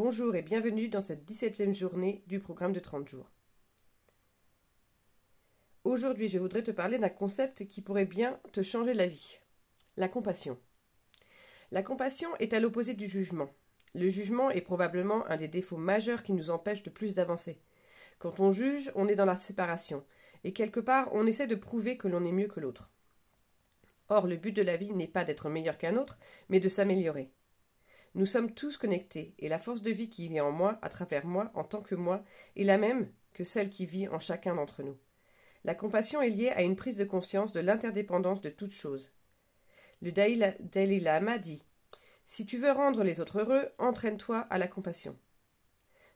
Bonjour et bienvenue dans cette 17e journée du programme de 30 jours. Aujourd'hui, je voudrais te parler d'un concept qui pourrait bien te changer la vie. La compassion. La compassion est à l'opposé du jugement. Le jugement est probablement un des défauts majeurs qui nous empêche de plus d'avancer. Quand on juge, on est dans la séparation, et quelque part on essaie de prouver que l'on est mieux que l'autre. Or, le but de la vie n'est pas d'être meilleur qu'un autre, mais de s'améliorer. Nous sommes tous connectés, et la force de vie qui vit en moi, à travers moi, en tant que moi, est la même que celle qui vit en chacun d'entre nous. La compassion est liée à une prise de conscience de l'interdépendance de toute chose. Le Dalai Lama dit Si tu veux rendre les autres heureux, entraîne-toi à la compassion.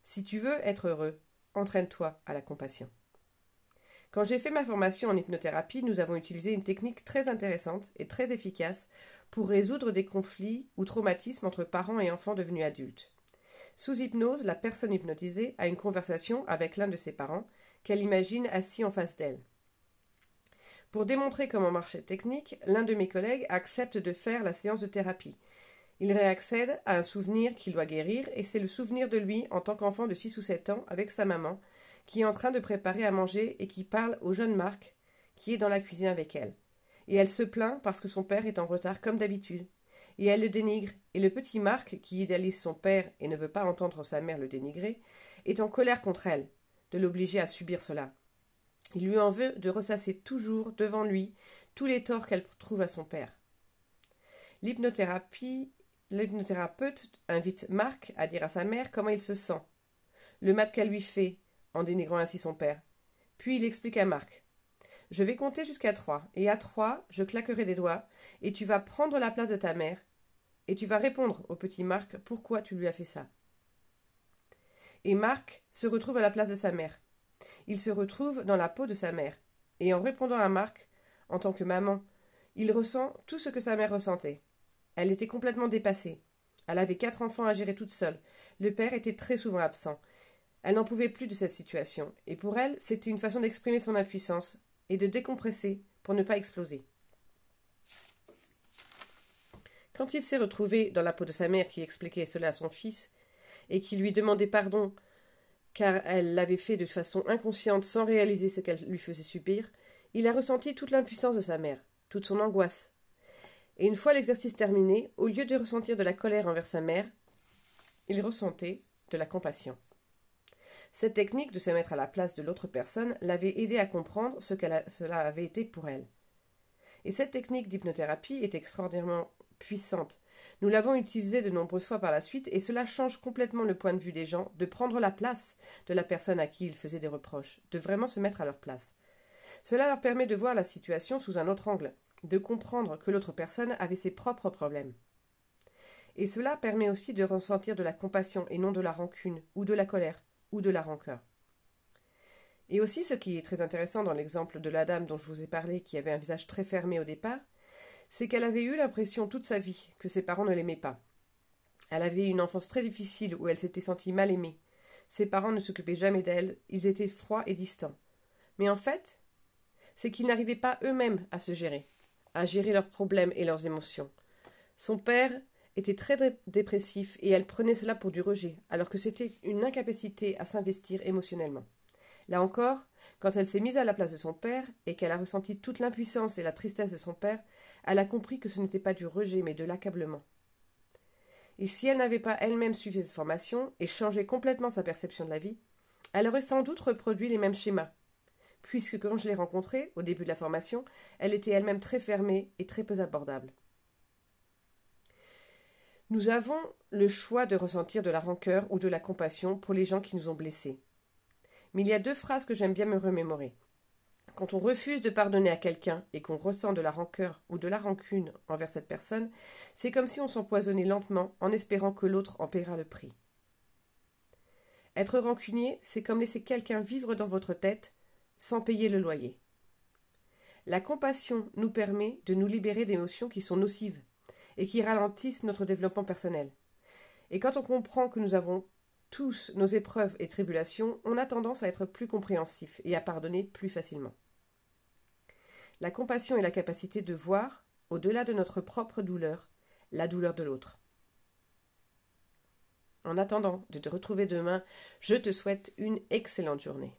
Si tu veux être heureux, entraîne-toi à la compassion. Quand j'ai fait ma formation en hypnothérapie, nous avons utilisé une technique très intéressante et très efficace pour résoudre des conflits ou traumatismes entre parents et enfants devenus adultes. Sous hypnose, la personne hypnotisée a une conversation avec l'un de ses parents qu'elle imagine assis en face d'elle. Pour démontrer comment marche cette technique, l'un de mes collègues accepte de faire la séance de thérapie. Il réaccède à un souvenir qu'il doit guérir et c'est le souvenir de lui en tant qu'enfant de 6 ou 7 ans avec sa maman qui est en train de préparer à manger et qui parle au jeune Marc qui est dans la cuisine avec elle. Et elle se plaint parce que son père est en retard comme d'habitude. Et elle le dénigre, et le petit Marc, qui idéalise son père et ne veut pas entendre sa mère le dénigrer, est en colère contre elle, de l'obliger à subir cela. Il lui en veut de ressasser toujours devant lui tous les torts qu'elle trouve à son père. L'hypnothérapie, l'hypnothérapeute invite Marc à dire à sa mère comment il se sent, le mal qu'elle lui fait, en dénigrant ainsi son père. Puis il explique à Marc. Je vais compter jusqu'à trois, et à trois, je claquerai des doigts, et tu vas prendre la place de ta mère, et tu vas répondre au petit Marc pourquoi tu lui as fait ça. Et Marc se retrouve à la place de sa mère. Il se retrouve dans la peau de sa mère, et en répondant à Marc, en tant que maman, il ressent tout ce que sa mère ressentait. Elle était complètement dépassée. Elle avait quatre enfants à gérer toute seule. Le père était très souvent absent, elle n'en pouvait plus de cette situation, et pour elle, c'était une façon d'exprimer son impuissance et de décompresser pour ne pas exploser. Quand il s'est retrouvé dans la peau de sa mère qui expliquait cela à son fils, et qui lui demandait pardon car elle l'avait fait de façon inconsciente sans réaliser ce qu'elle lui faisait subir, il a ressenti toute l'impuissance de sa mère, toute son angoisse. Et une fois l'exercice terminé, au lieu de ressentir de la colère envers sa mère, il ressentait de la compassion. Cette technique de se mettre à la place de l'autre personne l'avait aidé à comprendre ce que cela avait été pour elle. Et cette technique d'hypnothérapie est extraordinairement puissante. Nous l'avons utilisée de nombreuses fois par la suite et cela change complètement le point de vue des gens de prendre la place de la personne à qui ils faisaient des reproches, de vraiment se mettre à leur place. Cela leur permet de voir la situation sous un autre angle, de comprendre que l'autre personne avait ses propres problèmes. Et cela permet aussi de ressentir de la compassion et non de la rancune ou de la colère de la rancœur. Et aussi, ce qui est très intéressant dans l'exemple de la dame dont je vous ai parlé, qui avait un visage très fermé au départ, c'est qu'elle avait eu l'impression toute sa vie que ses parents ne l'aimaient pas. Elle avait eu une enfance très difficile où elle s'était sentie mal aimée. Ses parents ne s'occupaient jamais d'elle, ils étaient froids et distants. Mais en fait, c'est qu'ils n'arrivaient pas eux-mêmes à se gérer, à gérer leurs problèmes et leurs émotions. Son père était très dépressif et elle prenait cela pour du rejet, alors que c'était une incapacité à s'investir émotionnellement. Là encore, quand elle s'est mise à la place de son père et qu'elle a ressenti toute l'impuissance et la tristesse de son père, elle a compris que ce n'était pas du rejet mais de l'accablement. Et si elle n'avait pas elle-même suivi cette formation et changé complètement sa perception de la vie, elle aurait sans doute reproduit les mêmes schémas. Puisque quand je l'ai rencontrée, au début de la formation, elle était elle-même très fermée et très peu abordable. Nous avons le choix de ressentir de la rancœur ou de la compassion pour les gens qui nous ont blessés. Mais il y a deux phrases que j'aime bien me remémorer. Quand on refuse de pardonner à quelqu'un et qu'on ressent de la rancœur ou de la rancune envers cette personne, c'est comme si on s'empoisonnait lentement en espérant que l'autre en paiera le prix. Être rancunier, c'est comme laisser quelqu'un vivre dans votre tête sans payer le loyer. La compassion nous permet de nous libérer d'émotions qui sont nocives et qui ralentissent notre développement personnel. Et quand on comprend que nous avons tous nos épreuves et tribulations, on a tendance à être plus compréhensif et à pardonner plus facilement. La compassion est la capacité de voir, au-delà de notre propre douleur, la douleur de l'autre. En attendant de te retrouver demain, je te souhaite une excellente journée.